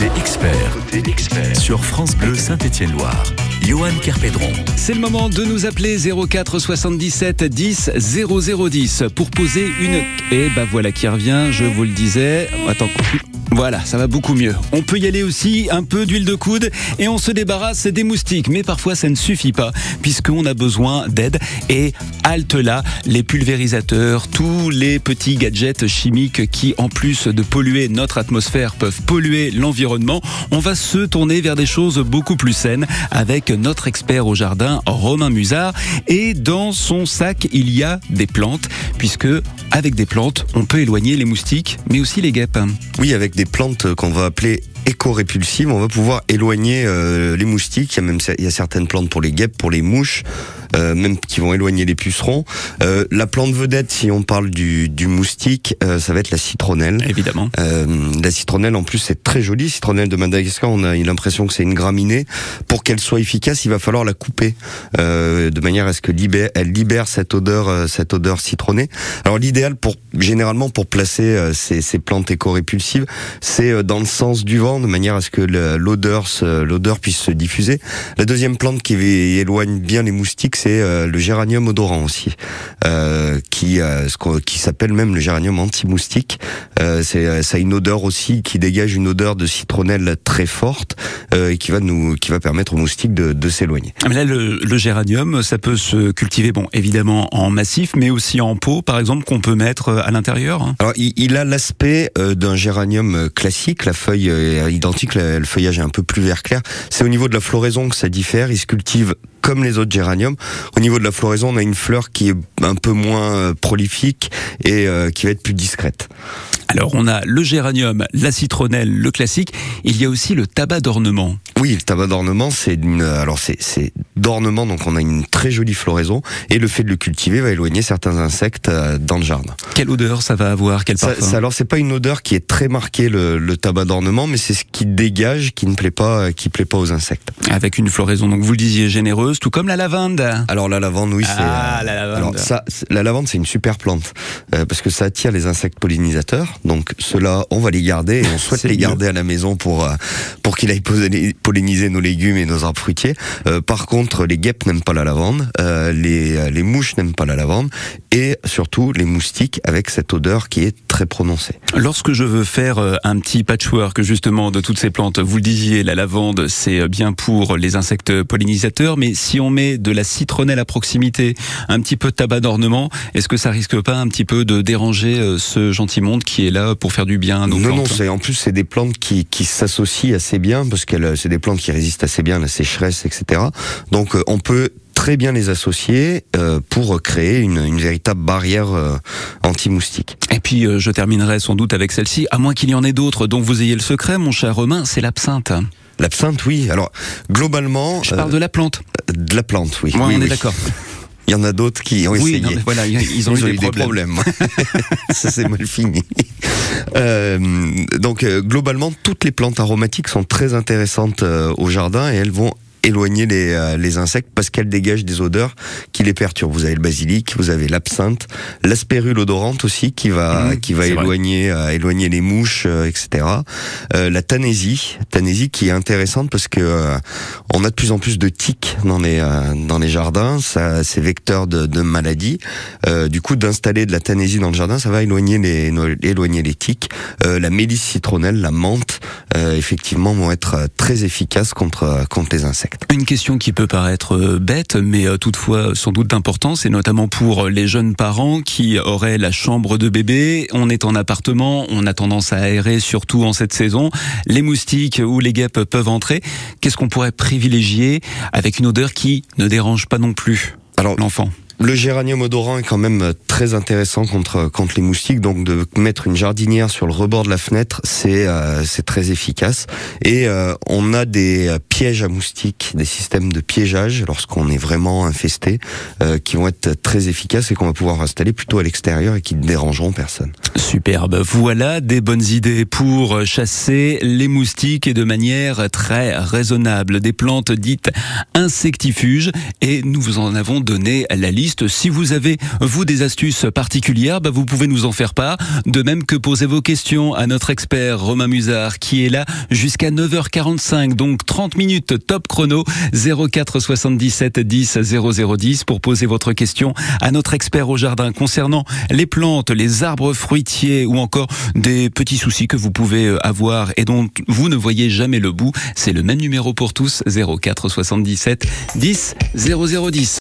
Côté expert, côté expert sur France Bleu Saint-Étienne-Loire. Johan Kerpédron. C'est le moment de nous appeler 04 77 10 0010 pour poser une. Et bah voilà qui revient, je vous le disais. Attends, voilà, ça va beaucoup mieux. On peut y aller aussi un peu d'huile de coude et on se débarrasse des moustiques. Mais parfois ça ne suffit pas puisqu'on a besoin d'aide. Et halte là, les pulvérisateurs, tous les petits gadgets chimiques qui en plus de polluer notre atmosphère peuvent polluer l'environnement. On va se tourner vers des choses beaucoup plus saines avec notre expert au jardin, Romain Musard. Et dans son sac, il y a des plantes puisque avec des plantes, on peut éloigner les moustiques mais aussi les guêpes. Oui, avec des plantes qu'on va appeler éco-répulsives, on va pouvoir éloigner euh, les moustiques. Il y a même il y a certaines plantes pour les guêpes, pour les mouches. Euh, même qui vont éloigner les pucerons. Euh, la plante vedette, si on parle du, du moustique, ça va être la citronnelle. Évidemment. la citronnelle, en plus, c'est très joli. Citronnelle de Madagascar, on a l'impression que c'est une graminée. Pour qu'elle soit efficace, il va falloir la couper de manière à ce que libère, elle libère cette odeur, cette odeur citronnée. Alors l'idéal pour généralement pour placer ces, ces plantes éco-répulsives, c'est dans le sens du vent, de manière à ce que l'odeur l'odeur puisse se diffuser. La deuxième plante qui éloigne bien les moustiques, c'est euh, le géranium odorant aussi, euh, qui euh, qui s'appelle même le géranium anti-moustique. c'est ça a une odeur aussi qui dégage une odeur de citronnelle très forte et qui va nous qui va permettre aux moustiques de, de s'éloigner. Ah, là, le, le, géranium, ça peut se cultiver, bon, évidemment en massif, mais aussi en pot, par exemple, qu'on peut mettre à l'intérieur. Hein? Alors, il, il a l'aspect d'un géranium classique. La feuille est identique, le feuillage est un peu plus vert clair. C'est au niveau de la floraison que ça diffère. Il se cultive comme les autres géraniums. Au niveau de la floraison, on a une fleur qui est un peu moins euh, prolifique et euh, qui va être plus discrète. Alors on a le géranium, la citronnelle, le classique. Il y a aussi le tabac d'ornement. Oui, le tabac d'ornement, c'est une, alors c'est, d'ornement, donc on a une très jolie floraison et le fait de le cultiver va éloigner certains insectes euh, dans le jardin. Quelle odeur ça va avoir Quel parfum ça, Alors c'est pas une odeur qui est très marquée le, le tabac d'ornement, mais c'est ce qui dégage, qui ne plaît pas, qui plaît pas aux insectes. Avec une floraison, donc vous le disiez généreuse, tout comme la lavande. Alors la lavande, oui, c'est. Ah, la lavande. Alors ça, la lavande, c'est une super plante euh, parce que ça attire les insectes pollinisateurs. Donc ceux-là, on va les garder et on souhaite les garder à la maison pour euh, pour qu'il aille polliniser nos légumes et nos arbres fruitiers. Euh, par contre, les guêpes n'aiment pas la lavande, euh, les les mouches n'aiment pas la lavande et surtout les moustiques avec cette odeur qui est très prononcée. Lorsque je veux faire un petit patchwork justement de toutes ces plantes, vous le disiez, la lavande c'est bien pour les insectes pollinisateurs, mais si on met de la citronnelle à proximité, un petit peu de tabac d'ornement, est-ce que ça risque pas un petit peu de déranger ce gentil monde qui est là pour faire du bien Non, non, c'est en plus c'est des plantes qui, qui s'associent assez bien parce que c'est des plantes qui résistent assez bien à la sécheresse, etc. Donc euh, on peut très bien les associer euh, pour créer une, une véritable barrière euh, anti-moustique. Puis je terminerai sans doute avec celle-ci, à moins qu'il y en ait d'autres dont vous ayez le secret, mon cher Romain, c'est l'absinthe. L'absinthe, oui. Alors globalement, je parle de la plante. De la plante, oui. Moi, oui, on oui. est d'accord. Il y en a d'autres qui ont oui, essayé. Non, voilà, ils ont, ils eu, des, problèmes. des problèmes. Ça c'est mal fini. Euh, donc euh, globalement, toutes les plantes aromatiques sont très intéressantes euh, au jardin et elles vont éloigner les, euh, les insectes parce qu'elles dégagent des odeurs qui les perturbent. Vous avez le basilic, vous avez l'absinthe, l'aspérule odorante aussi qui va Mmh, qui va éloigner euh, éloigner les mouches, euh, etc. Euh, la tanésie, tanésie qui est intéressante parce que euh, on a de plus en plus de tiques dans les euh, dans les jardins. Ça, c'est vecteur de, de maladies. Euh, du coup, d'installer de la tanésie dans le jardin, ça va éloigner les éloigner les tiques. Euh, la mélisse citronnelle, la menthe, euh, effectivement, vont être très efficaces contre contre les insectes. Une question qui peut paraître euh, bête, mais euh, toutefois sans doute d'importance, et notamment pour les jeunes parents qui auraient la chambre de bébé. On est en appartement, on a tendance à aérer, surtout en cette saison. Les moustiques ou les guêpes peuvent entrer. Qu'est-ce qu'on pourrait privilégier avec une odeur qui ne dérange pas non plus Alors, l'enfant? Le géranium odorant est quand même très intéressant contre contre les moustiques. Donc de mettre une jardinière sur le rebord de la fenêtre, c'est euh, c'est très efficace. Et euh, on a des pièges à moustiques, des systèmes de piégeage lorsqu'on est vraiment infesté, euh, qui vont être très efficaces et qu'on va pouvoir installer plutôt à l'extérieur et qui ne dérangeront personne. Superbe. Voilà des bonnes idées pour chasser les moustiques et de manière très raisonnable. Des plantes dites insectifuges et nous vous en avons donné la liste. Si vous avez, vous, des astuces particulières, bah, vous pouvez nous en faire part. De même que poser vos questions à notre expert Romain Musard qui est là jusqu'à 9h45, donc 30 minutes top chrono 04 77 10 0010 pour poser votre question à notre expert au jardin concernant les plantes, les arbres fruitiers ou encore des petits soucis que vous pouvez euh, avoir et dont vous ne voyez jamais le bout. C'est le même numéro pour tous 04 77 10 0010.